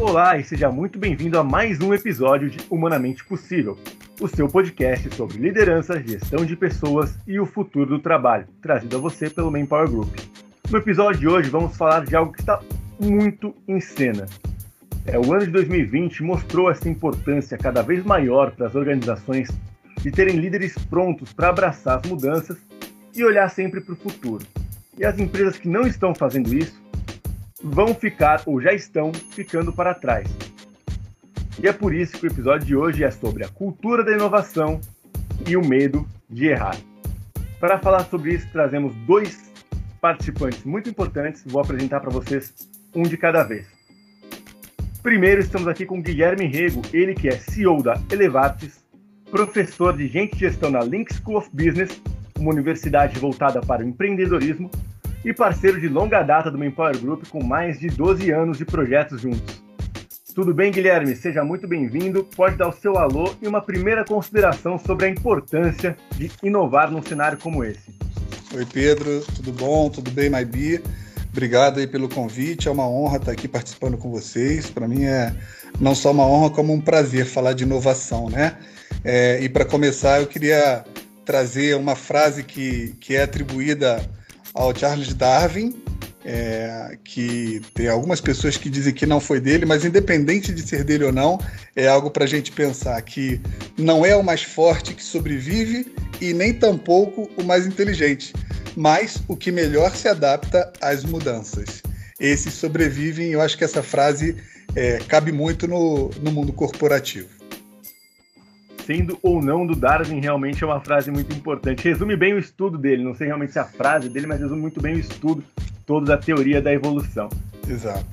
Olá e seja muito bem-vindo a mais um episódio de Humanamente Possível, o seu podcast sobre liderança, gestão de pessoas e o futuro do trabalho, trazido a você pelo Manpower Group. No episódio de hoje vamos falar de algo que está muito em cena. É, o ano de 2020 mostrou essa importância cada vez maior para as organizações de terem líderes prontos para abraçar as mudanças e olhar sempre para o futuro. E as empresas que não estão fazendo isso vão ficar ou já estão ficando para trás. E é por isso que o episódio de hoje é sobre a cultura da inovação e o medo de errar. Para falar sobre isso, trazemos dois participantes muito importantes. Vou apresentar para vocês um de cada vez. Primeiro, estamos aqui com Guilherme Rego, ele que é CEO da Elevatis, professor de Gente Gestão na Link School of Business, uma universidade voltada para o empreendedorismo, e parceiro de longa data do Manpower Group com mais de 12 anos de projetos juntos. Tudo bem, Guilherme? Seja muito bem-vindo. Pode dar o seu alô e uma primeira consideração sobre a importância de inovar num cenário como esse. Oi, Pedro. Tudo bom? Tudo bem, Maibi? Obrigado aí pelo convite. É uma honra estar aqui participando com vocês. Para mim é não só uma honra, como um prazer falar de inovação, né? É, e para começar, eu queria trazer uma frase que, que é atribuída ao Charles Darwin, é, que tem algumas pessoas que dizem que não foi dele, mas independente de ser dele ou não, é algo para a gente pensar que não é o mais forte que sobrevive e nem tampouco o mais inteligente, mas o que melhor se adapta às mudanças. Esses sobrevivem, eu acho que essa frase é, cabe muito no, no mundo corporativo sendo ou não do Darwin realmente é uma frase muito importante. Resume bem o estudo dele, não sei realmente se é a frase dele, mas resume muito bem o estudo todo da teoria da evolução. Exato.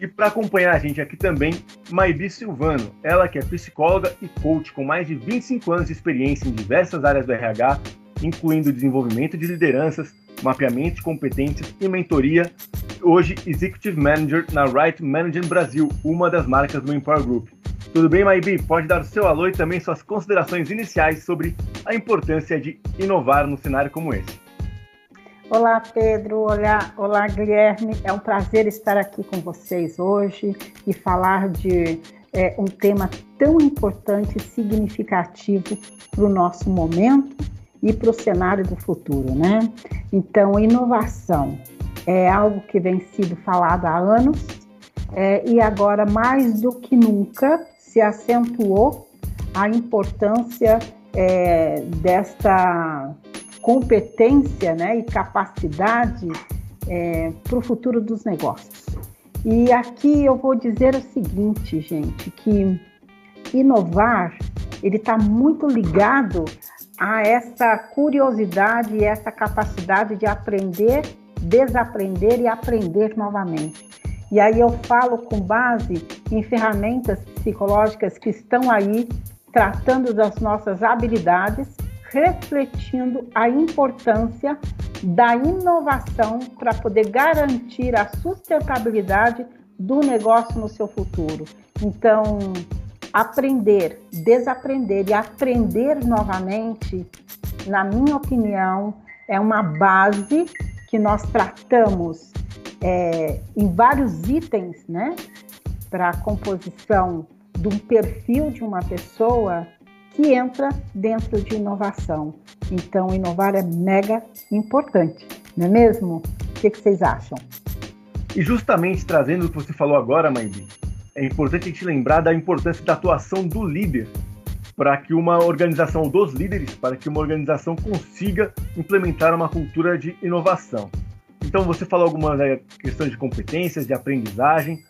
E para acompanhar a gente aqui também, Maibi Silvano, ela que é psicóloga e coach com mais de 25 anos de experiência em diversas áreas do RH, incluindo desenvolvimento de lideranças, mapeamento de competências e mentoria. Hoje, Executive Manager na Right Management Brasil, uma das marcas do Empower Group. Tudo bem, Maibi? Pode dar o seu alô e também suas considerações iniciais sobre a importância de inovar num cenário como esse. Olá, Pedro. Olá, olá, Guilherme. É um prazer estar aqui com vocês hoje e falar de é, um tema tão importante e significativo para o nosso momento e para o cenário do futuro, né? Então, inovação é algo que vem sido falado há anos é, e agora mais do que nunca se acentuou a importância é, desta competência né, e capacidade é, para o futuro dos negócios. E aqui eu vou dizer o seguinte, gente, que inovar ele está muito ligado a essa curiosidade e essa capacidade de aprender, desaprender e aprender novamente. E aí eu falo com base em ferramentas psicológicas que estão aí tratando das nossas habilidades, refletindo a importância da inovação para poder garantir a sustentabilidade do negócio no seu futuro. Então, aprender, desaprender e aprender novamente, na minha opinião, é uma base que nós tratamos é, em vários itens, né, para a composição de um perfil de uma pessoa que entra dentro de inovação. Então, inovar é mega importante, não é mesmo? O que, que vocês acham? E justamente trazendo o que você falou agora, Mandy, é importante a gente lembrar da importância da atuação do líder para que uma organização, dos líderes, para que uma organização consiga implementar uma cultura de inovação. Então você falou algumas é, questões de competências, de aprendizagem.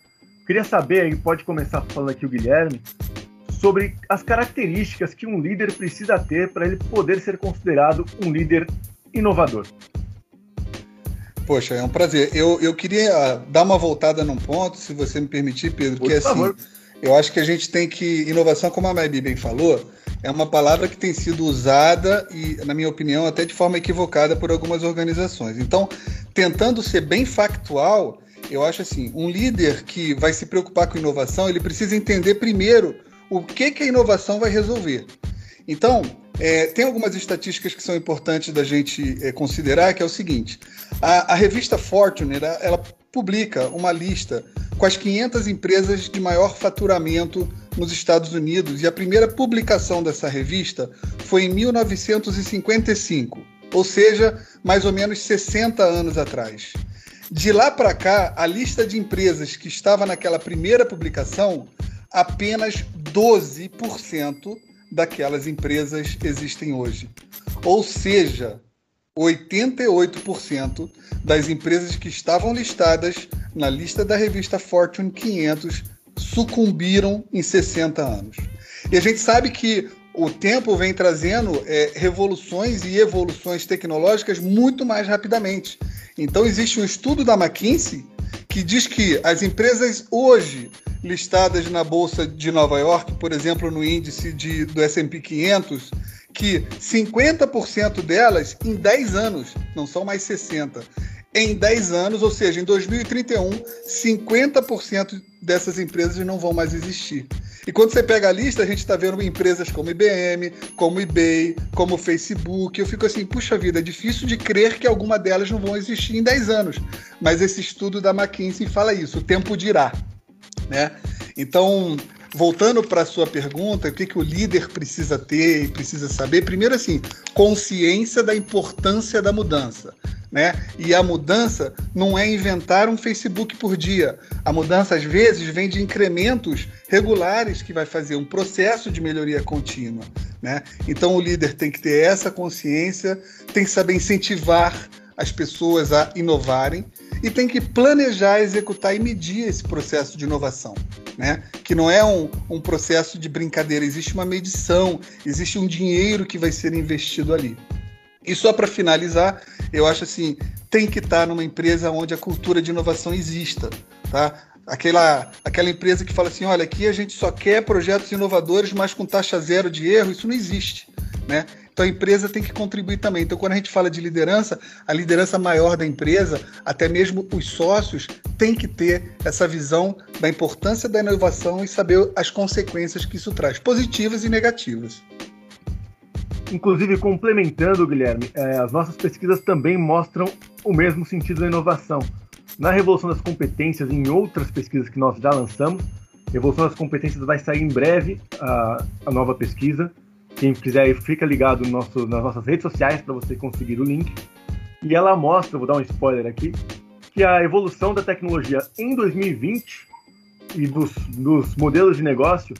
Queria saber, aí pode começar falando aqui o Guilherme, sobre as características que um líder precisa ter para ele poder ser considerado um líder inovador. Poxa, é um prazer. Eu, eu queria dar uma voltada num ponto, se você me permitir, Pedro, Por que assim, eu acho que a gente tem que. Inovação, como a Maybe bem falou, é uma palavra que tem sido usada e, na minha opinião, até de forma equivocada por algumas organizações. Então, tentando ser bem factual, eu acho assim, um líder que vai se preocupar com inovação, ele precisa entender primeiro o que, que a inovação vai resolver. Então, é, tem algumas estatísticas que são importantes da gente é, considerar, que é o seguinte: a, a revista Fortune ela, ela publica uma lista com as 500 empresas de maior faturamento nos Estados Unidos e a primeira publicação dessa revista foi em 1955, ou seja, mais ou menos 60 anos atrás. De lá para cá, a lista de empresas que estava naquela primeira publicação, apenas 12% daquelas empresas existem hoje. Ou seja, 88% das empresas que estavam listadas na lista da revista Fortune 500 sucumbiram em 60 anos. E a gente sabe que o tempo vem trazendo é, revoluções e evoluções tecnológicas muito mais rapidamente. Então, existe um estudo da McKinsey que diz que as empresas hoje listadas na Bolsa de Nova York, por exemplo, no índice de, do SP 500, que 50% delas em 10 anos, não são mais 60, em 10 anos, ou seja, em 2031, 50% dessas empresas não vão mais existir. E quando você pega a lista, a gente está vendo empresas como IBM, como eBay, como Facebook. Eu fico assim, puxa vida, é difícil de crer que alguma delas não vão existir em 10 anos. Mas esse estudo da McKinsey fala isso, o tempo dirá. Né? Então, voltando para a sua pergunta, o que, que o líder precisa ter e precisa saber? Primeiro, assim, consciência da importância da mudança. Né? E a mudança não é inventar um Facebook por dia. A mudança, às vezes, vem de incrementos regulares que vai fazer um processo de melhoria contínua. Né? Então, o líder tem que ter essa consciência, tem que saber incentivar as pessoas a inovarem e tem que planejar, executar e medir esse processo de inovação. Né? Que não é um, um processo de brincadeira, existe uma medição, existe um dinheiro que vai ser investido ali. E só para finalizar, eu acho assim, tem que estar tá numa empresa onde a cultura de inovação exista, tá? Aquela, aquela empresa que fala assim, olha, aqui a gente só quer projetos inovadores, mas com taxa zero de erro, isso não existe, né? Então a empresa tem que contribuir também. Então, quando a gente fala de liderança, a liderança maior da empresa, até mesmo os sócios, tem que ter essa visão da importância da inovação e saber as consequências que isso traz, positivas e negativas. Inclusive, complementando, Guilherme, é, as nossas pesquisas também mostram o mesmo sentido da inovação. Na Revolução das Competências, em outras pesquisas que nós já lançamos, Revolução das Competências vai sair em breve a, a nova pesquisa. Quem quiser, fica ligado no nosso, nas nossas redes sociais para você conseguir o link. E ela mostra, vou dar um spoiler aqui, que a evolução da tecnologia em 2020 e dos, dos modelos de negócio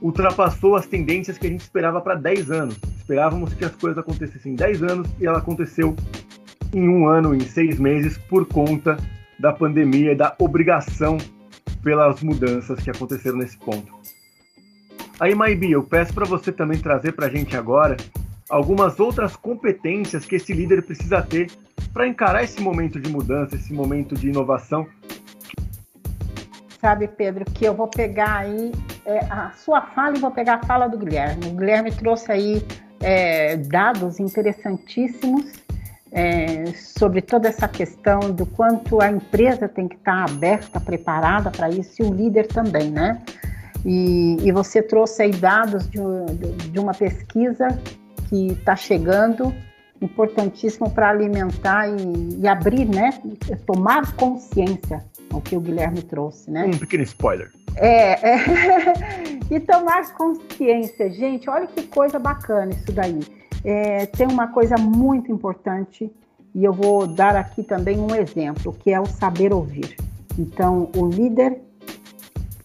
ultrapassou as tendências que a gente esperava para 10 anos. Esperávamos que as coisas acontecessem em 10 anos e ela aconteceu em um ano, em seis meses, por conta da pandemia e da obrigação pelas mudanças que aconteceram nesse ponto. Aí, Maibi, eu peço para você também trazer para a gente agora algumas outras competências que esse líder precisa ter para encarar esse momento de mudança, esse momento de inovação. Sabe, Pedro, que eu vou pegar aí é, a sua fala e vou pegar a fala do Guilherme. O Guilherme trouxe aí é, dados interessantíssimos é, sobre toda essa questão do quanto a empresa tem que estar aberta, preparada para isso, e o líder também, né? E, e você trouxe aí dados de, de uma pesquisa que está chegando, importantíssimo para alimentar e, e, abrir, né? Tomar consciência, o que o Guilherme trouxe, né? Um pequeno spoiler. É, é. e tomar consciência, gente, olha que coisa bacana isso daí. É, tem uma coisa muito importante e eu vou dar aqui também um exemplo, que é o saber ouvir. Então, o líder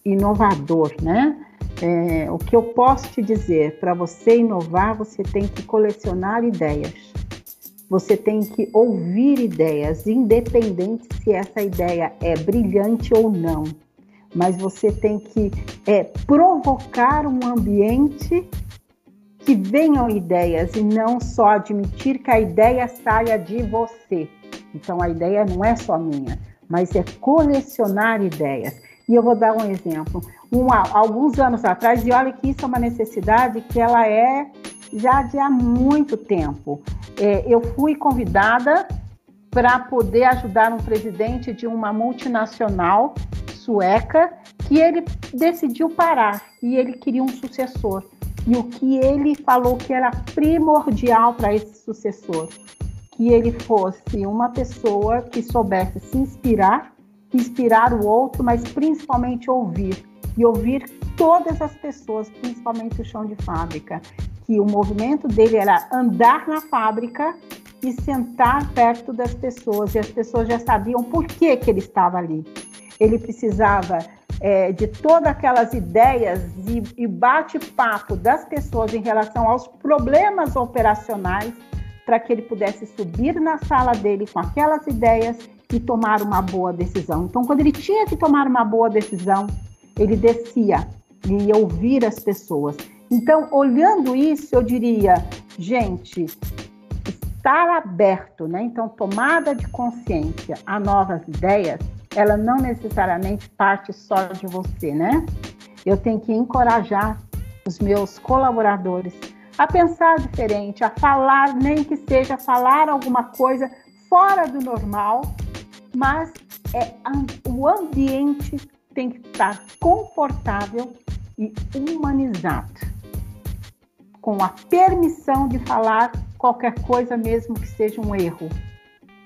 inovador, né? É, o que eu posso te dizer, para você inovar, você tem que colecionar ideias. Você tem que ouvir ideias, independente se essa ideia é brilhante ou não. Mas você tem que é, provocar um ambiente que venham ideias e não só admitir que a ideia saia de você. Então a ideia não é só minha, mas é colecionar ideias. E eu vou dar um exemplo. Alguns anos atrás, e olha que isso é uma necessidade que ela é já de há muito tempo. É, eu fui convidada para poder ajudar um presidente de uma multinacional sueca que ele decidiu parar e ele queria um sucessor. E o que ele falou que era primordial para esse sucessor, que ele fosse uma pessoa que soubesse se inspirar inspirar o outro, mas principalmente ouvir. E ouvir todas as pessoas, principalmente o chão de fábrica. Que o movimento dele era andar na fábrica e sentar perto das pessoas. E as pessoas já sabiam por que, que ele estava ali. Ele precisava é, de todas aquelas ideias e, e bate-papo das pessoas em relação aos problemas operacionais para que ele pudesse subir na sala dele com aquelas ideias e tomar uma boa decisão. Então, quando ele tinha que tomar uma boa decisão, ele descia e ia ouvir as pessoas. Então, olhando isso, eu diria, gente, estar aberto, né? Então, tomada de consciência a novas ideias, ela não necessariamente parte só de você, né? Eu tenho que encorajar os meus colaboradores a pensar diferente, a falar, nem que seja falar alguma coisa fora do normal, mas é, o ambiente tem que estar confortável e humanizado, com a permissão de falar qualquer coisa, mesmo que seja um erro.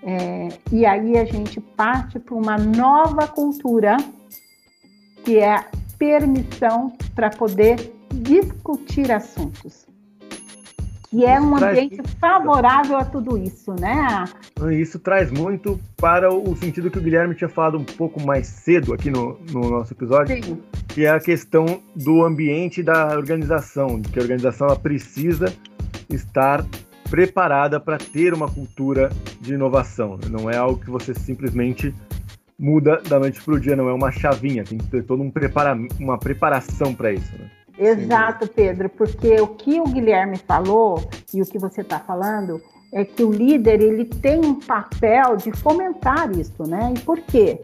É, e aí a gente parte para uma nova cultura, que é a permissão para poder discutir assuntos que é um ambiente favorável a tudo isso, né? Isso traz muito para o sentido que o Guilherme tinha falado um pouco mais cedo aqui no, no nosso episódio, Sim. que é a questão do ambiente da organização, que a organização ela precisa estar preparada para ter uma cultura de inovação. Não é algo que você simplesmente muda da noite para o dia, não é uma chavinha, tem que ter toda um prepara uma preparação para isso. Né? Exato, Pedro, porque o que o Guilherme falou e o que você está falando é que o líder ele tem um papel de fomentar isso, né? E por quê?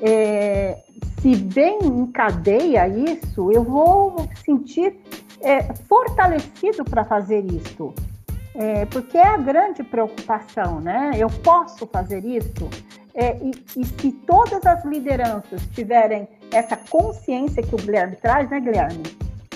É, se vem em cadeia isso, eu vou sentir é, fortalecido para fazer isso. É, porque é a grande preocupação, né? Eu posso fazer isso? É, e, e, se todas as lideranças tiverem essa consciência que o Guilherme traz, né, Guilherme?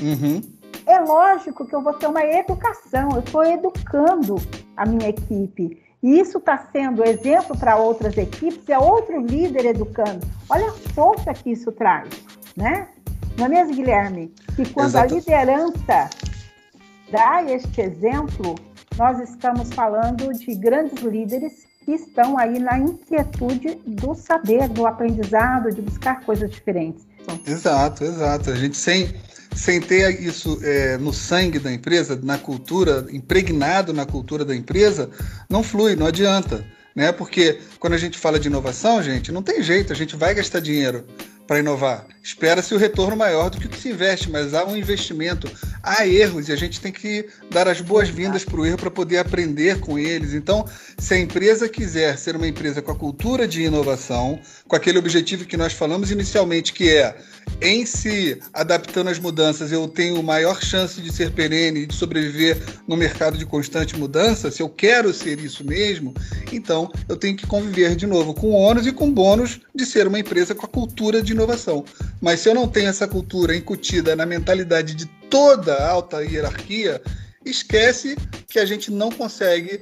Uhum. É lógico que eu vou ter uma educação, eu estou educando a minha equipe. E isso está sendo exemplo para outras equipes, é outro líder educando. Olha a força que isso traz, né? Não é mesmo, Guilherme? Que quando Exato. a liderança dá este exemplo, nós estamos falando de grandes líderes que estão aí na inquietude do saber, do aprendizado, de buscar coisas diferentes. Exato, exato. A gente sem sem ter isso é, no sangue da empresa, na cultura, impregnado na cultura da empresa, não flui, não adianta. Né? Porque quando a gente fala de inovação, gente, não tem jeito, a gente vai gastar dinheiro para inovar. Espera-se o retorno maior do que o que se investe, mas há um investimento, há erros e a gente tem que dar as boas-vindas para o erro para poder aprender com eles. Então, se a empresa quiser ser uma empresa com a cultura de inovação, com aquele objetivo que nós falamos inicialmente, que é em se adaptando às mudanças, eu tenho maior chance de ser perene e de sobreviver no mercado de constante mudança, se eu quero ser isso mesmo, então eu tenho que conviver de novo com ônus e com bônus de ser uma empresa com a cultura de inovação. Mas se eu não tenho essa cultura incutida na mentalidade de toda a alta hierarquia, esquece que a gente não consegue.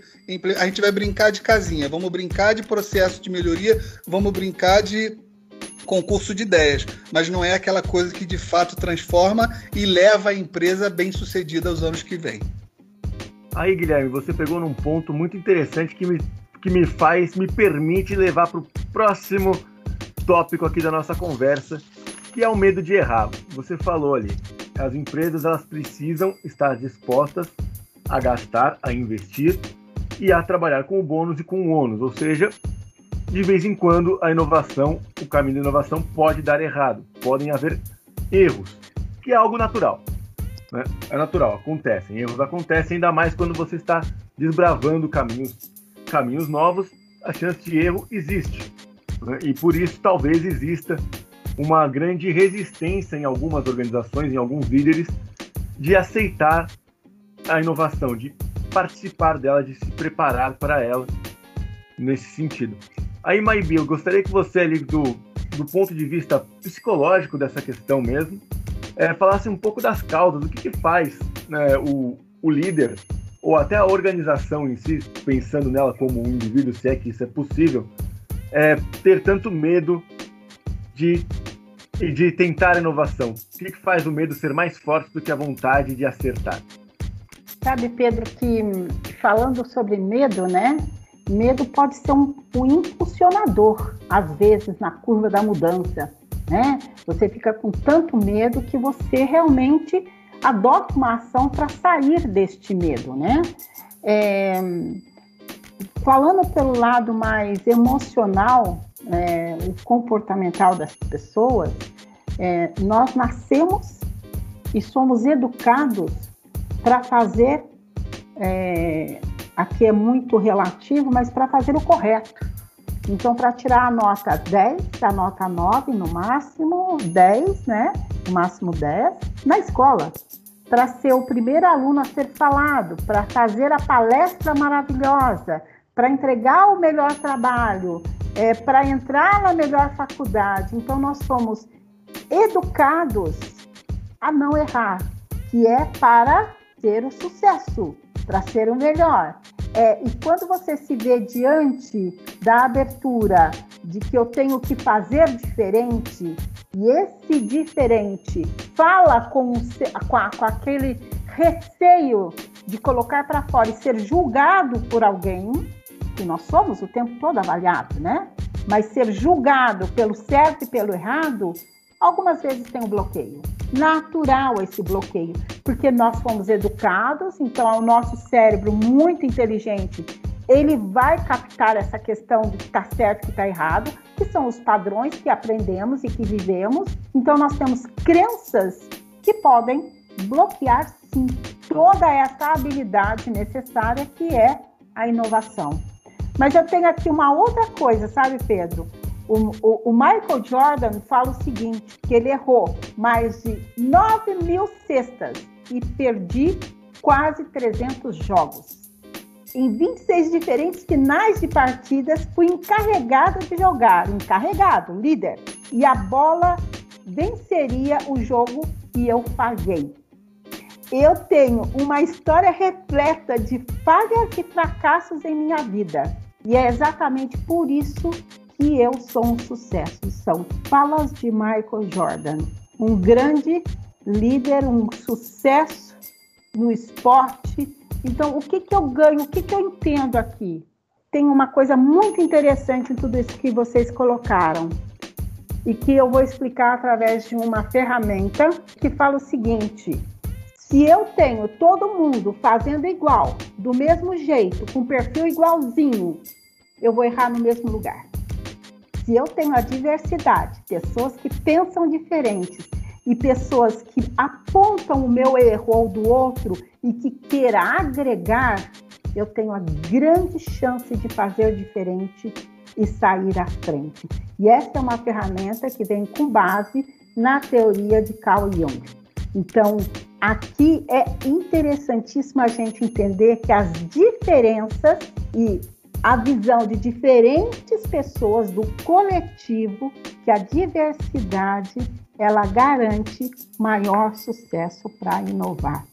A gente vai brincar de casinha, vamos brincar de processo de melhoria, vamos brincar de concurso de ideias, mas não é aquela coisa que de fato transforma e leva a empresa bem sucedida aos anos que vêm. Aí, Guilherme, você pegou num ponto muito interessante que me, que me faz, me permite levar para o próximo tópico aqui da nossa conversa, que é o medo de errar. Você falou ali, as empresas elas precisam estar dispostas a gastar, a investir e a trabalhar com o bônus e com o ônus, ou seja, de vez em quando a inovação, o caminho da inovação pode dar errado, podem haver erros, que é algo natural. Né? É natural, acontecem, erros acontecem, ainda mais quando você está desbravando caminhos, caminhos novos, a chance de erro existe. Né? E por isso talvez exista uma grande resistência em algumas organizações, em alguns líderes, de aceitar a inovação, de participar dela, de se preparar para ela nesse sentido. Aí, Maibi, eu gostaria que você ali do, do ponto de vista psicológico dessa questão mesmo, é, falasse um pouco das causas, o que, que faz né, o, o líder ou até a organização em si, pensando nela como um indivíduo, se é que isso é possível, é, ter tanto medo de, de tentar inovação? O que faz o medo ser mais forte do que a vontade de acertar? Sabe, Pedro, que falando sobre medo, né? Medo pode ser um, um impulsionador, às vezes, na curva da mudança, né? Você fica com tanto medo que você realmente adota uma ação para sair deste medo, né? É, falando pelo lado mais emocional, é, o comportamental das pessoas, é, nós nascemos e somos educados para fazer, é, aqui é muito relativo, mas para fazer o correto. Então, para tirar a nota 10, a nota 9 no máximo, 10, né? No máximo 10, na escola. Para ser o primeiro aluno a ser falado, para fazer a palestra maravilhosa, para entregar o melhor trabalho, é, para entrar na melhor faculdade. Então, nós somos educados a não errar, que é para ter o sucesso, para ser o melhor. É, e quando você se vê diante da abertura de que eu tenho que fazer diferente, e esse diferente fala com, com, a, com aquele receio de colocar para fora e ser julgado por alguém, que nós somos o tempo todo avaliado, né? Mas ser julgado pelo certo e pelo errado, algumas vezes tem um bloqueio. Natural esse bloqueio, porque nós fomos educados, então o nosso cérebro muito inteligente, ele vai captar essa questão de que está certo e que está errado, que são os padrões que aprendemos e que vivemos. Então nós temos crenças que podem bloquear sim toda essa habilidade necessária que é a inovação. Mas eu tenho aqui uma outra coisa, sabe, Pedro? O, o, o, Michael Jordan fala o seguinte, que ele errou mais de 9 mil cestas e perdi quase 300 jogos. Em 26 diferentes finais de partidas, fui encarregado de jogar, encarregado, líder, e a bola venceria o jogo e eu paguei. Eu tenho uma história repleta de falhas e fracassos em minha vida. E é exatamente por isso que eu sou um sucesso. São falas de Michael Jordan, um grande líder, um sucesso no esporte. Então, o que, que eu ganho, o que, que eu entendo aqui? Tem uma coisa muito interessante em tudo isso que vocês colocaram e que eu vou explicar através de uma ferramenta que fala o seguinte: se eu tenho todo mundo fazendo igual, do mesmo jeito, com perfil igualzinho, eu vou errar no mesmo lugar. Se eu tenho a diversidade, pessoas que pensam diferentes e pessoas que apontam o meu erro ou do outro e que queira agregar, eu tenho a grande chance de fazer diferente e sair à frente. E essa é uma ferramenta que vem com base na teoria de Carl Jung. Então, aqui é interessantíssimo a gente entender que as diferenças e a visão de diferentes pessoas do coletivo, que a diversidade ela garante maior sucesso para inovar,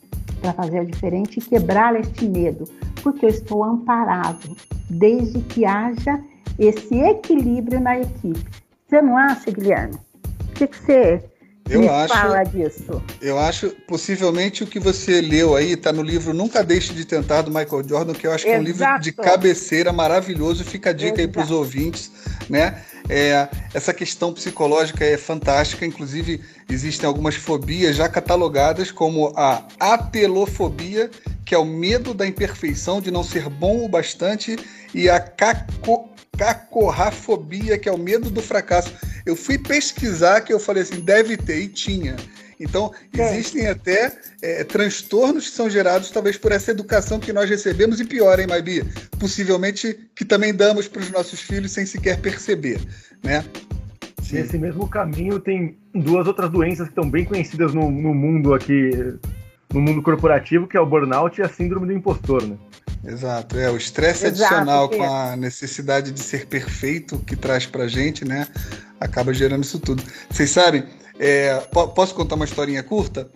para fazer diferente e quebrar este medo, porque eu estou amparado desde que haja esse equilíbrio na equipe. Você não acha, Guilherme? O que, que você eu Me acho, fala disso. Eu acho, possivelmente, o que você leu aí está no livro Nunca Deixe de Tentar, do Michael Jordan, que eu acho que é um livro de cabeceira maravilhoso. Fica a dica Exato. aí para os ouvintes, né? É, essa questão psicológica é fantástica, inclusive existem algumas fobias já catalogadas, como a atelofobia, que é o medo da imperfeição, de não ser bom o bastante, e a caco cacorrafobia, que é o medo do fracasso. Eu fui pesquisar que eu falei assim, deve ter, e tinha. Então, é. existem até é, transtornos que são gerados talvez por essa educação que nós recebemos, e pior, hein, Maibi? Possivelmente que também damos para os nossos filhos sem sequer perceber, né? Sim. Nesse mesmo caminho tem duas outras doenças que estão bem conhecidas no, no mundo aqui, no mundo corporativo, que é o burnout e a síndrome do impostor, né? Exato, é o estresse adicional com a necessidade de ser perfeito que traz pra gente, né? Acaba gerando isso tudo. Vocês sabem, é, posso contar uma historinha curta?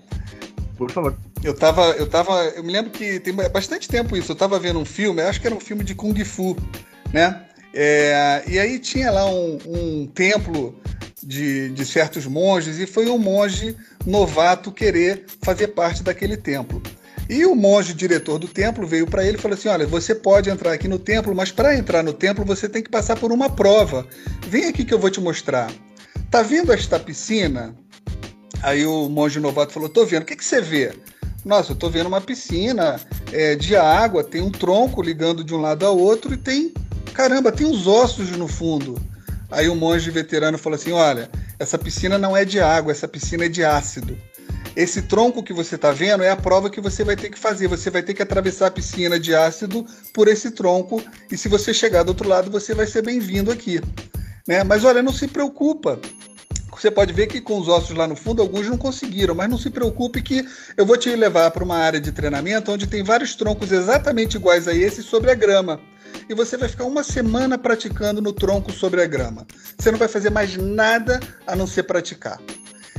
Por favor. Eu tava, eu tava, eu me lembro que tem bastante tempo isso. Eu tava vendo um filme, acho que era um filme de kung fu, né? É, e aí tinha lá um, um templo de, de certos monges e foi um monge novato querer fazer parte daquele templo. E o monge diretor do templo veio para ele e falou assim: Olha, você pode entrar aqui no templo, mas para entrar no templo você tem que passar por uma prova. Vem aqui que eu vou te mostrar. Tá vendo esta piscina? Aí o monge novato falou: Tô vendo. O que, que você vê? Nossa, eu tô vendo uma piscina é, de água, tem um tronco ligando de um lado ao outro e tem. Caramba, tem uns ossos no fundo. Aí o monge veterano falou assim: Olha, essa piscina não é de água, essa piscina é de ácido. Esse tronco que você está vendo é a prova que você vai ter que fazer. Você vai ter que atravessar a piscina de ácido por esse tronco e se você chegar do outro lado, você vai ser bem-vindo aqui. Né? Mas olha, não se preocupa. Você pode ver que com os ossos lá no fundo, alguns não conseguiram, mas não se preocupe que eu vou te levar para uma área de treinamento onde tem vários troncos exatamente iguais a esse sobre a grama. E você vai ficar uma semana praticando no tronco sobre a grama. Você não vai fazer mais nada a não ser praticar.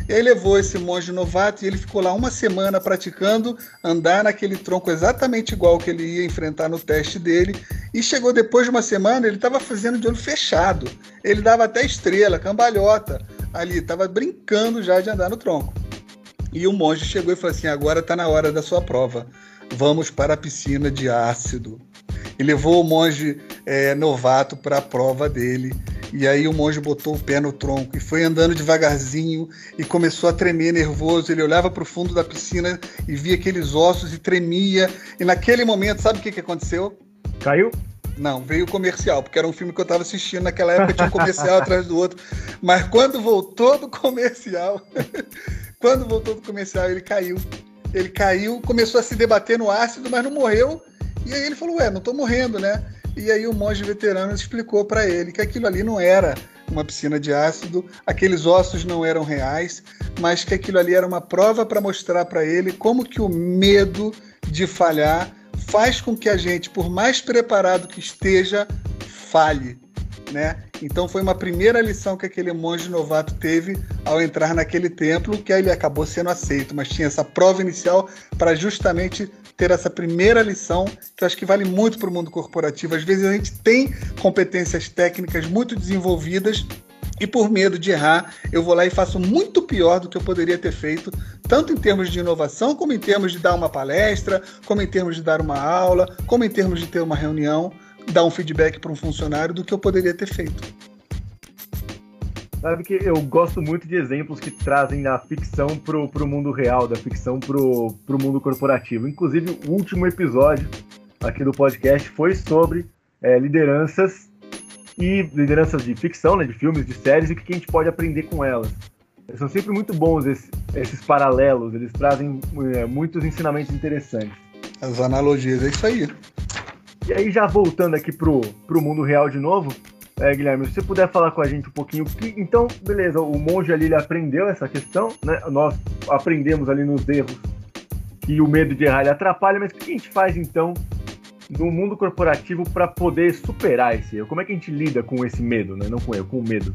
E aí levou esse monge novato e ele ficou lá uma semana praticando andar naquele tronco exatamente igual que ele ia enfrentar no teste dele. E chegou depois de uma semana, ele estava fazendo de olho fechado. Ele dava até estrela, cambalhota ali, estava brincando já de andar no tronco. E o monge chegou e falou assim: agora está na hora da sua prova. Vamos para a piscina de ácido. E levou o monge é, novato para a prova dele. E aí o monge botou o pé no tronco e foi andando devagarzinho e começou a tremer nervoso. Ele olhava para o fundo da piscina e via aqueles ossos e tremia. E naquele momento, sabe o que, que aconteceu? Caiu? Não, veio o comercial, porque era um filme que eu estava assistindo naquela época, tinha um comercial atrás do outro. Mas quando voltou do comercial, quando voltou do comercial, ele caiu. Ele caiu, começou a se debater no ácido, mas não morreu. E aí ele falou: Ué, não estou morrendo, né? E aí o monge veterano explicou para ele que aquilo ali não era uma piscina de ácido, aqueles ossos não eram reais, mas que aquilo ali era uma prova para mostrar para ele como que o medo de falhar faz com que a gente, por mais preparado que esteja, falhe. Né? Então foi uma primeira lição que aquele monge novato teve ao entrar naquele templo, que aí ele acabou sendo aceito, mas tinha essa prova inicial para justamente ter essa primeira lição, que eu acho que vale muito para o mundo corporativo. Às vezes a gente tem competências técnicas muito desenvolvidas e por medo de errar, eu vou lá e faço muito pior do que eu poderia ter feito, tanto em termos de inovação, como em termos de dar uma palestra, como em termos de dar uma aula, como em termos de ter uma reunião, dar um feedback para um funcionário do que eu poderia ter feito. Sabe que eu gosto muito de exemplos que trazem da ficção pro, pro mundo real, da ficção pro, pro mundo corporativo. Inclusive, o último episódio aqui do podcast foi sobre é, lideranças e lideranças de ficção, né, de filmes, de séries, e o que a gente pode aprender com elas. São sempre muito bons esses, esses paralelos, eles trazem é, muitos ensinamentos interessantes. As analogias, é isso aí. E aí, já voltando aqui pro, pro mundo real de novo, é, Guilherme, se você puder falar com a gente um pouquinho, que, então, beleza, o monge ali ele aprendeu essa questão, né? Nós aprendemos ali nos erros que o medo de errar ele atrapalha, mas o que a gente faz então no mundo corporativo para poder superar esse erro? Como é que a gente lida com esse medo, né? Não com erro, com o medo.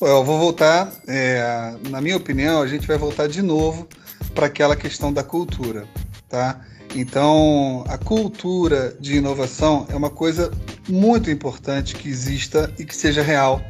Eu vou voltar, é, na minha opinião, a gente vai voltar de novo para aquela questão da cultura, tá? Então, a cultura de inovação é uma coisa muito importante que exista e que seja real.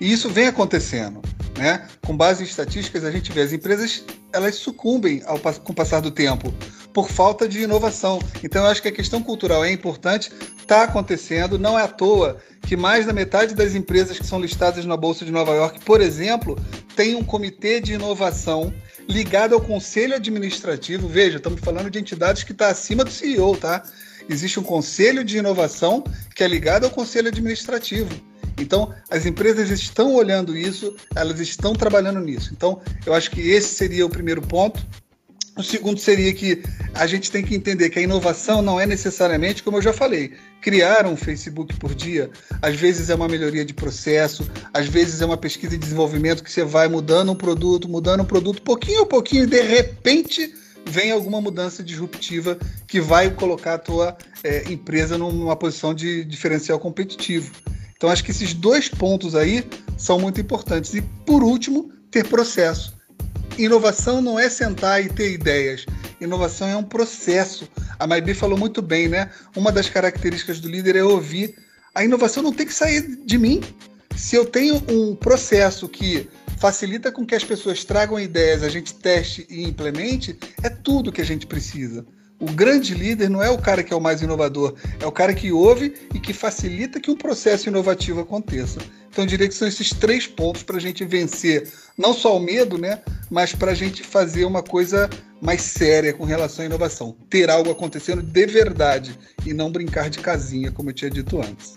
E isso vem acontecendo, né? Com base em estatísticas, a gente vê as empresas elas sucumbem ao, com o passar do tempo por falta de inovação. Então, eu acho que a questão cultural é importante, está acontecendo, não é à toa que mais da metade das empresas que são listadas na Bolsa de Nova York, por exemplo, tem um comitê de inovação ligado ao conselho administrativo. Veja, estamos falando de entidades que está acima do CEO, tá? Existe um conselho de inovação que é ligado ao conselho administrativo. Então, as empresas estão olhando isso, elas estão trabalhando nisso. Então, eu acho que esse seria o primeiro ponto. O segundo seria que a gente tem que entender que a inovação não é necessariamente, como eu já falei, criar um Facebook por dia. Às vezes é uma melhoria de processo, às vezes é uma pesquisa e desenvolvimento que você vai mudando um produto, mudando um produto, pouquinho a pouquinho, e de repente vem alguma mudança disruptiva que vai colocar a tua é, empresa numa posição de diferencial competitivo. Então acho que esses dois pontos aí são muito importantes. E por último, ter processo. Inovação não é sentar e ter ideias. Inovação é um processo. A Maibi falou muito bem, né? Uma das características do líder é ouvir. A inovação não tem que sair de mim. se eu tenho um processo que facilita com que as pessoas tragam ideias, a gente teste e implemente, é tudo que a gente precisa. O grande líder não é o cara que é o mais inovador, é o cara que ouve e que facilita que um processo inovativo aconteça. Então, eu diria que são esses três pontos para a gente vencer não só o medo, né, mas para a gente fazer uma coisa mais séria com relação à inovação. Ter algo acontecendo de verdade e não brincar de casinha, como eu tinha dito antes.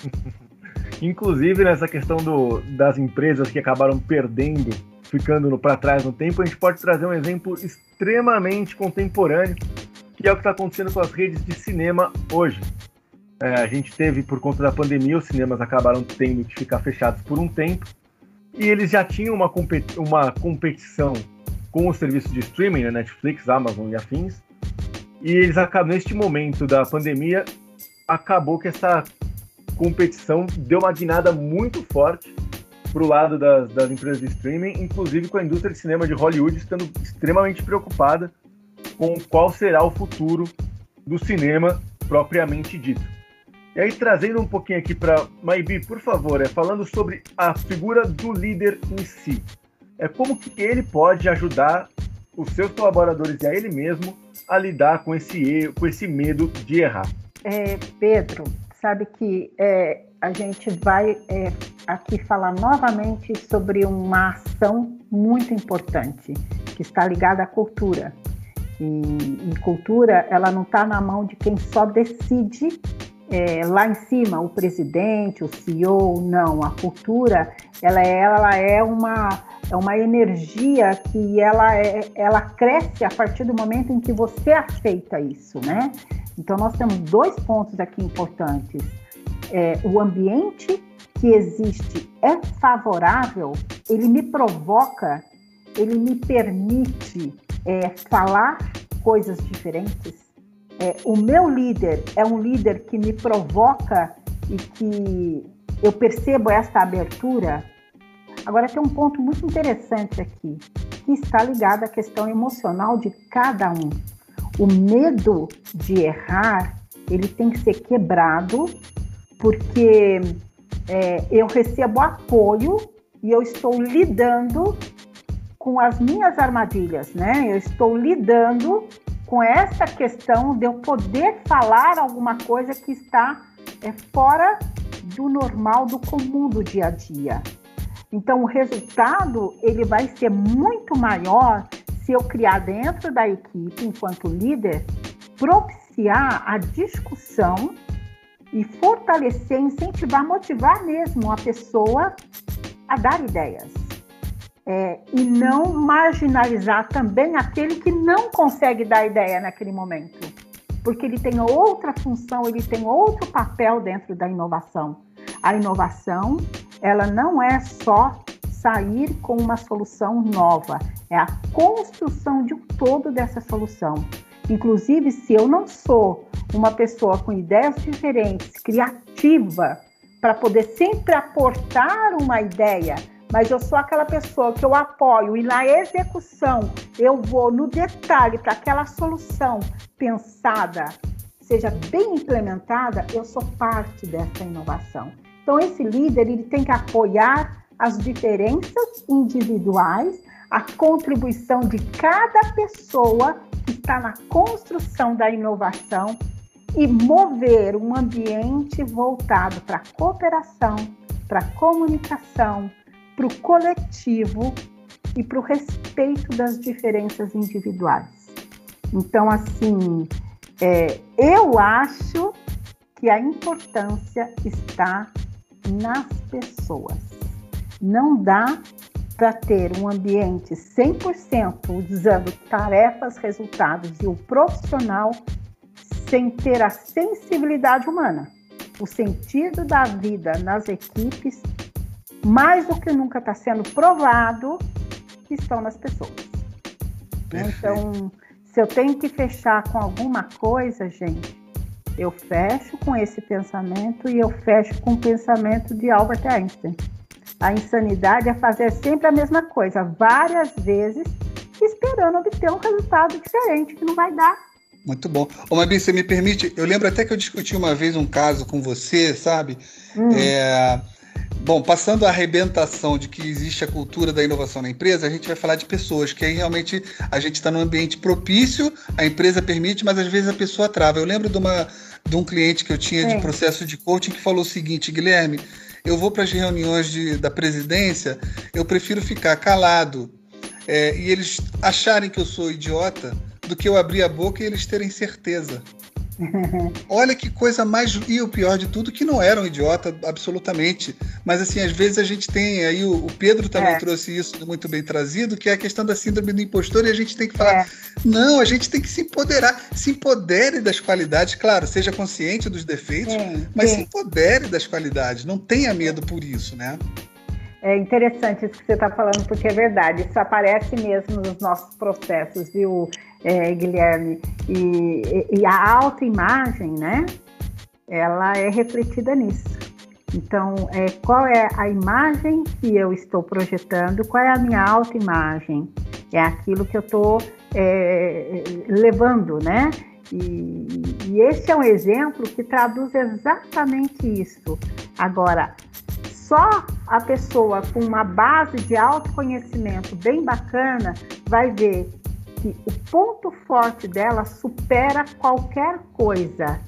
Inclusive, nessa questão do, das empresas que acabaram perdendo, ficando para trás no tempo, a gente pode trazer um exemplo extremamente contemporâneo que é o que está acontecendo com as redes de cinema hoje. É, a gente teve, por conta da pandemia, os cinemas acabaram tendo que ficar fechados por um tempo, e eles já tinham uma, competi uma competição com os serviços de streaming, né, Netflix, Amazon e afins, e eles neste momento da pandemia, acabou que essa competição deu uma guinada muito forte para o lado das, das empresas de streaming, inclusive com a indústria de cinema de Hollywood estando extremamente preocupada com qual será o futuro do cinema propriamente dito. E aí, trazendo um pouquinho aqui para Maibi, por favor, é falando sobre a figura do líder em si. É como que ele pode ajudar os seus colaboradores e a ele mesmo a lidar com esse com esse medo de errar. É, Pedro, sabe que é, a gente vai é, aqui falar novamente sobre uma ação muito importante que está ligada à cultura. E, cultura, ela não está na mão de quem só decide é, lá em cima, o presidente, o CEO, não. A cultura, ela é, ela é uma é uma energia que ela, é, ela cresce a partir do momento em que você aceita isso, né? Então nós temos dois pontos aqui importantes. É, o ambiente que existe é favorável, ele me provoca, ele me permite é, falar coisas diferentes. É, o meu líder é um líder que me provoca e que eu percebo essa abertura. Agora, tem um ponto muito interessante aqui, que está ligado à questão emocional de cada um. O medo de errar, ele tem que ser quebrado, porque é, eu recebo apoio e eu estou lidando com as minhas armadilhas, né? Eu estou lidando com essa questão de eu poder falar alguma coisa que está é, fora do normal, do comum do dia a dia. Então, o resultado ele vai ser muito maior se eu criar dentro da equipe, enquanto líder, propiciar a discussão e fortalecer, incentivar, motivar mesmo a pessoa a dar ideias é, e não marginalizar também aquele que não consegue dar ideia naquele momento, porque ele tem outra função, ele tem outro papel dentro da inovação. A inovação, ela não é só sair com uma solução nova, é a construção de um todo dessa solução. Inclusive, se eu não sou uma pessoa com ideias diferentes, criativa, para poder sempre aportar uma ideia, mas eu sou aquela pessoa que eu apoio e na execução eu vou no detalhe para aquela solução pensada seja bem implementada, eu sou parte dessa inovação. Então esse líder ele tem que apoiar as diferenças individuais, a contribuição de cada pessoa que está na construção da inovação e mover um ambiente voltado para a cooperação, para a comunicação, para o coletivo e para o respeito das diferenças individuais. Então, assim, é, eu acho que a importância está nas pessoas. Não dá para ter um ambiente 100% usando tarefas, resultados e o profissional sem ter a sensibilidade humana. O sentido da vida nas equipes mais do que nunca está sendo provado que estão nas pessoas. Perfeito. Então, se eu tenho que fechar com alguma coisa, gente, eu fecho com esse pensamento e eu fecho com o pensamento de Albert Einstein. A insanidade é fazer sempre a mesma coisa, várias vezes, esperando obter um resultado diferente que não vai dar. Muito bom. Ô, Mabi, você me permite? Eu lembro até que eu discuti uma vez um caso com você, sabe? Hum. É, Bom, passando a arrebentação de que existe a cultura da inovação na empresa, a gente vai falar de pessoas, que aí realmente a gente está num ambiente propício, a empresa permite, mas às vezes a pessoa trava. Eu lembro de, uma, de um cliente que eu tinha de processo de coaching que falou o seguinte, Guilherme, eu vou para as reuniões de, da presidência, eu prefiro ficar calado é, e eles acharem que eu sou idiota do que eu abrir a boca e eles terem certeza. Olha que coisa mais. E o pior de tudo, que não era um idiota, absolutamente. Mas, assim, às vezes a gente tem. Aí o, Pedro também é. trouxe isso muito bem trazido, que é a questão da síndrome do impostor, e a gente tem que falar: é. não, a gente tem que se empoderar. Se empodere das qualidades, claro, seja consciente dos defeitos, mas se empodere das qualidades. Não tenha medo por isso, né? É interessante isso que você está falando, porque é verdade, isso aparece mesmo nos nossos processos, viu, é, Guilherme? E, e, a autoimagem, né? Ela é refletida nisso. Então, é, qual é a imagem que eu estou projetando? Qual é a minha autoimagem? É aquilo que eu estou é, levando, né? E, e esse é um exemplo que traduz exatamente isso. Agora, só a pessoa com uma base de autoconhecimento bem bacana vai ver que o ponto forte dela supera qualquer coisa.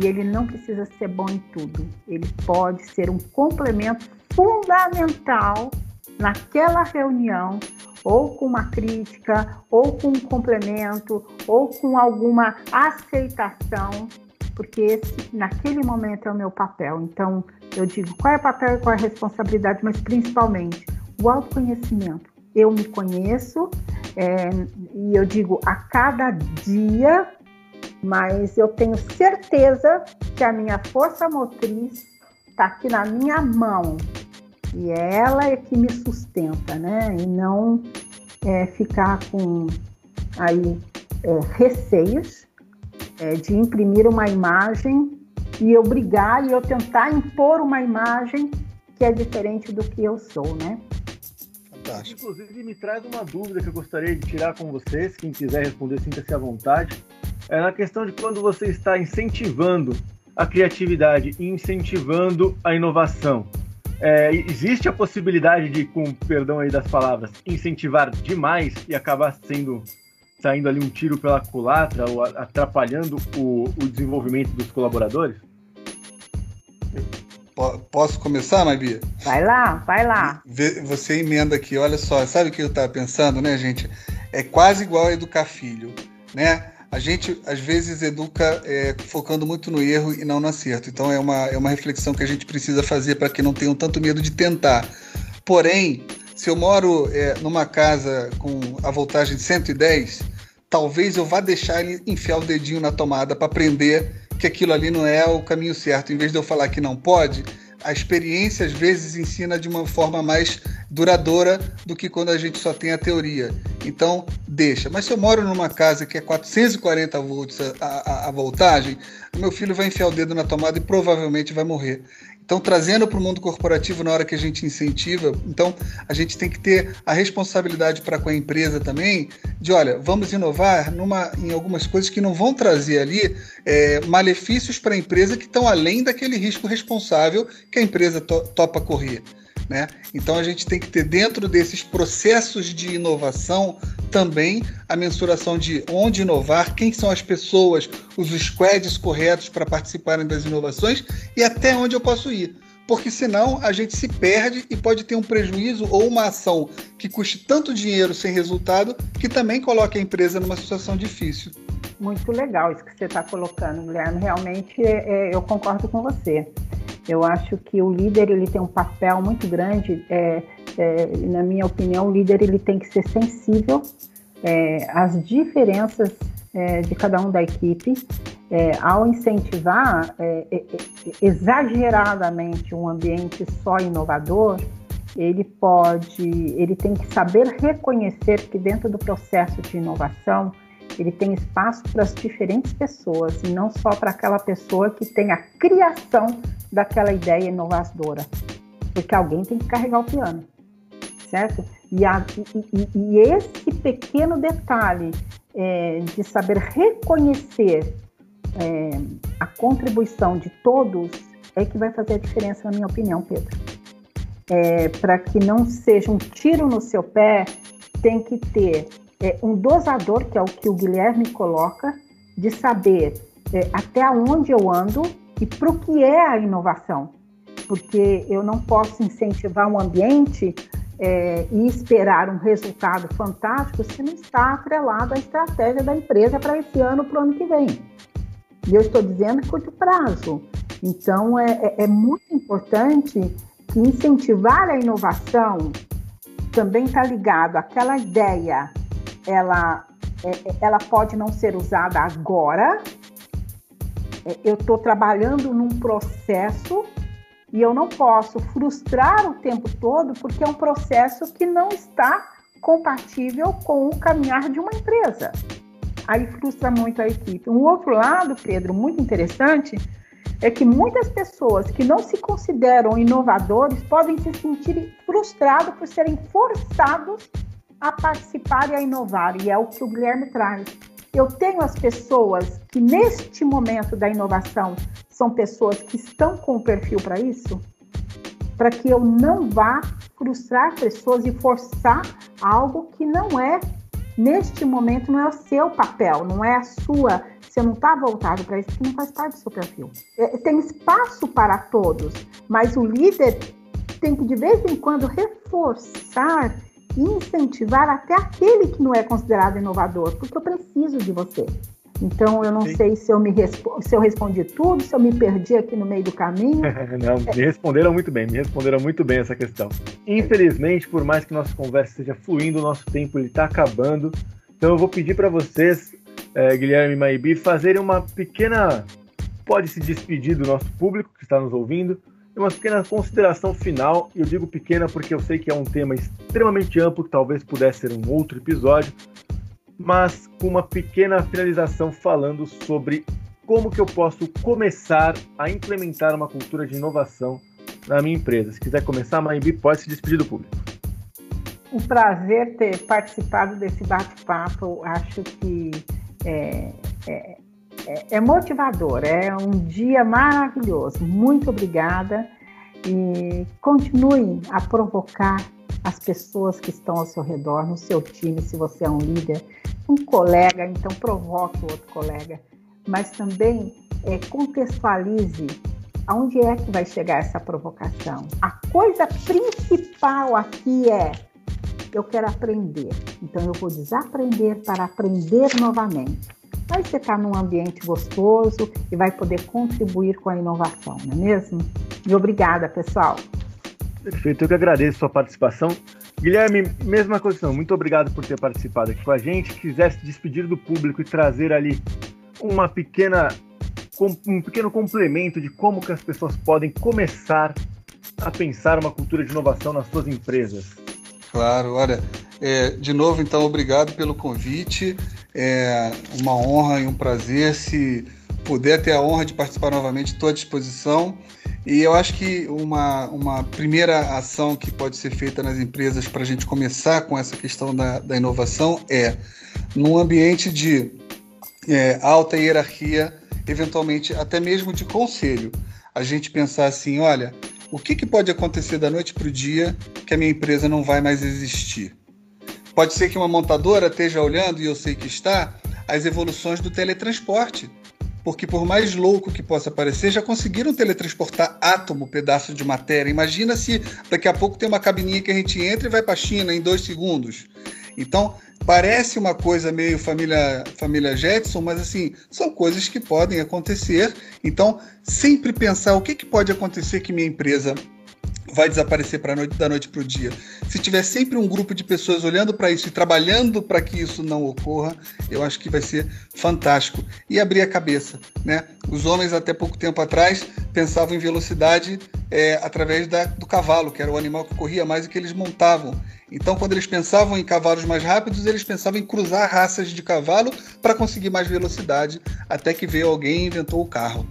E ele não precisa ser bom em tudo. Ele pode ser um complemento fundamental naquela reunião, ou com uma crítica, ou com um complemento, ou com alguma aceitação, porque esse, naquele momento é o meu papel. Então, eu digo qual é o papel e qual é a responsabilidade, mas principalmente o autoconhecimento. Eu me conheço é, e eu digo a cada dia, mas eu tenho certeza que a minha força motriz está aqui na minha mão e ela é que me sustenta, né? E não é, ficar com aí é, receios é, de imprimir uma imagem e eu brigar e eu tentar impor uma imagem que é diferente do que eu sou, né? Fantástico. Inclusive, me traz uma dúvida que eu gostaria de tirar com vocês. Quem quiser responder, sinta-se à vontade. É na questão de quando você está incentivando a criatividade e incentivando a inovação. É, existe a possibilidade de, com perdão aí das palavras, incentivar demais e acabar sendo saindo ali um tiro pela culatra ou atrapalhando o, o desenvolvimento dos colaboradores? Posso começar, Mabi? Vai lá, vai lá. Você emenda aqui, olha só, sabe o que eu estava pensando, né, gente? É quase igual a educar filho, né? A gente, às vezes, educa é, focando muito no erro e não no acerto. Então, é uma, é uma reflexão que a gente precisa fazer para que não tenham tanto medo de tentar. Porém, se eu moro é, numa casa com a voltagem de 110, talvez eu vá deixar ele enfiar o dedinho na tomada para aprender que aquilo ali não é o caminho certo. Em vez de eu falar que não pode, a experiência às vezes ensina de uma forma mais duradoura do que quando a gente só tem a teoria. Então, deixa. Mas se eu moro numa casa que é 440 volts a, a, a voltagem, meu filho vai enfiar o dedo na tomada e provavelmente vai morrer. Então, trazendo para o mundo corporativo na hora que a gente incentiva, então a gente tem que ter a responsabilidade para com a empresa também de, olha, vamos inovar numa, em algumas coisas que não vão trazer ali é, malefícios para a empresa que estão além daquele risco responsável que a empresa to topa correr. Né? Então a gente tem que ter dentro desses processos de inovação também a mensuração de onde inovar, quem são as pessoas, os squads corretos para participarem das inovações e até onde eu posso ir. Porque senão a gente se perde e pode ter um prejuízo ou uma ação que custe tanto dinheiro sem resultado que também coloque a empresa numa situação difícil. Muito legal isso que você está colocando, Guilherme. Realmente é, eu concordo com você. Eu acho que o líder ele tem um papel muito grande. É, é, na minha opinião, o líder ele tem que ser sensível é, às diferenças é, de cada um da equipe. É, ao incentivar é, exageradamente um ambiente só inovador, ele pode, ele tem que saber reconhecer que dentro do processo de inovação ele tem espaço para as diferentes pessoas e não só para aquela pessoa que tem a criação daquela ideia inovadora, porque alguém tem que carregar o piano, certo? E, a, e, e esse pequeno detalhe é, de saber reconhecer é, a contribuição de todos é que vai fazer a diferença, na minha opinião, Pedro. é, para que não seja um tiro no seu pé, tem que ter é, um dosador, que é o que o Guilherme coloca, de saber é, até onde eu ando e para o que é a inovação. Porque eu não posso incentivar um ambiente é, e esperar um resultado fantástico se não está atrelado à estratégia da empresa para esse ano, para o ano que vem. E eu estou dizendo curto prazo. Então, é, é, é muito importante que incentivar a inovação também está ligado àquela ideia, ela, é, é, ela pode não ser usada agora. É, eu estou trabalhando num processo e eu não posso frustrar o tempo todo porque é um processo que não está compatível com o caminhar de uma empresa. Aí frustra muito a equipe. Um outro lado, Pedro, muito interessante, é que muitas pessoas que não se consideram inovadores podem se sentir frustrados por serem forçados a participar e a inovar, e é o que o Guilherme traz. Eu tenho as pessoas que, neste momento da inovação, são pessoas que estão com o perfil para isso, para que eu não vá frustrar pessoas e forçar algo que não é, neste momento, não é o seu papel, não é a sua você não está voltado para isso, que não faz parte do seu perfil. É, tem espaço para todos, mas o líder tem que, de vez em quando, reforçar incentivar até aquele que não é considerado inovador, porque eu preciso de você. Então, eu não Sim. sei se eu, me se eu respondi tudo, se eu me perdi aqui no meio do caminho. não, me responderam muito bem, me responderam muito bem essa questão. Infelizmente, por mais que nossa conversa esteja fluindo, o nosso tempo está acabando. Então, eu vou pedir para vocês é, Guilherme e Maibi, fazerem uma pequena. Pode se despedir do nosso público que está nos ouvindo, uma pequena consideração final. Eu digo pequena porque eu sei que é um tema extremamente amplo, que talvez pudesse ser um outro episódio, mas com uma pequena finalização falando sobre como que eu posso começar a implementar uma cultura de inovação na minha empresa. Se quiser começar, Maibi, pode se despedir do público. Um prazer ter participado desse bate-papo. Acho que é, é, é, é motivador, é um dia maravilhoso. Muito obrigada e continue a provocar as pessoas que estão ao seu redor, no seu time, se você é um líder, um colega, então provoque o outro colega, mas também é, contextualize aonde é que vai chegar essa provocação. A coisa principal aqui é eu quero aprender. Então eu vou desaprender para aprender novamente. Aí você está num ambiente gostoso e vai poder contribuir com a inovação, não é mesmo? E obrigada, pessoal. Perfeito, eu que agradeço a sua participação. Guilherme, mesma coisa, muito obrigado por ter participado aqui com a gente. Quisesse despedir do público e trazer ali uma pequena, um pequeno complemento de como que as pessoas podem começar a pensar uma cultura de inovação nas suas empresas. Claro, olha, é, de novo, então, obrigado pelo convite. É uma honra e um prazer. Se puder ter a honra de participar novamente, estou à disposição. E eu acho que uma, uma primeira ação que pode ser feita nas empresas para a gente começar com essa questão da, da inovação é, num ambiente de é, alta hierarquia, eventualmente até mesmo de conselho, a gente pensar assim: olha, o que, que pode acontecer da noite para o dia que a minha empresa não vai mais existir? Pode ser que uma montadora esteja olhando, e eu sei que está, as evoluções do teletransporte. Porque, por mais louco que possa parecer, já conseguiram teletransportar átomo, pedaço de matéria. Imagina se daqui a pouco tem uma cabininha que a gente entra e vai para a China em dois segundos. Então, parece uma coisa meio família, família Jetson, mas assim, são coisas que podem acontecer. Então, sempre pensar o que, que pode acontecer que minha empresa vai desaparecer para noite, da noite para o dia. Se tiver sempre um grupo de pessoas olhando para isso e trabalhando para que isso não ocorra, eu acho que vai ser fantástico. E abrir a cabeça. Né? Os homens, até pouco tempo atrás, pensavam em velocidade é, através da, do cavalo, que era o animal que corria mais e que eles montavam. Então, quando eles pensavam em cavalos mais rápidos, eles pensavam em cruzar raças de cavalo para conseguir mais velocidade, até que veio alguém e inventou o carro.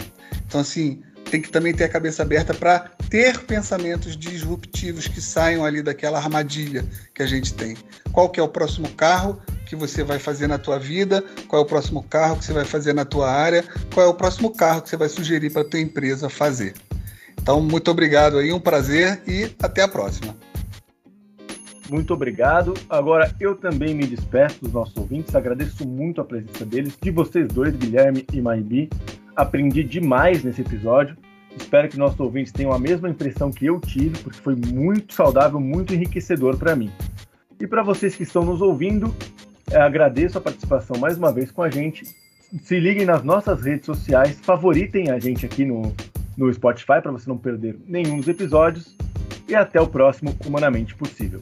Então, assim, tem que também ter a cabeça aberta para ter pensamentos disruptivos que saiam ali daquela armadilha que a gente tem. Qual que é o próximo carro que você vai fazer na tua vida? Qual é o próximo carro que você vai fazer na tua área? Qual é o próximo carro que você vai sugerir para a tua empresa fazer? Então, muito obrigado aí, um prazer e até a próxima. Muito obrigado. Agora eu também me despeço dos nossos ouvintes, agradeço muito a presença deles, de vocês dois, Guilherme e Maibi. Aprendi demais nesse episódio. Espero que nossos ouvintes tenham a mesma impressão que eu tive, porque foi muito saudável, muito enriquecedor para mim. E para vocês que estão nos ouvindo, é, agradeço a participação mais uma vez com a gente. Se liguem nas nossas redes sociais, favoritem a gente aqui no, no Spotify para você não perder nenhum dos episódios. E até o próximo Humanamente Possível.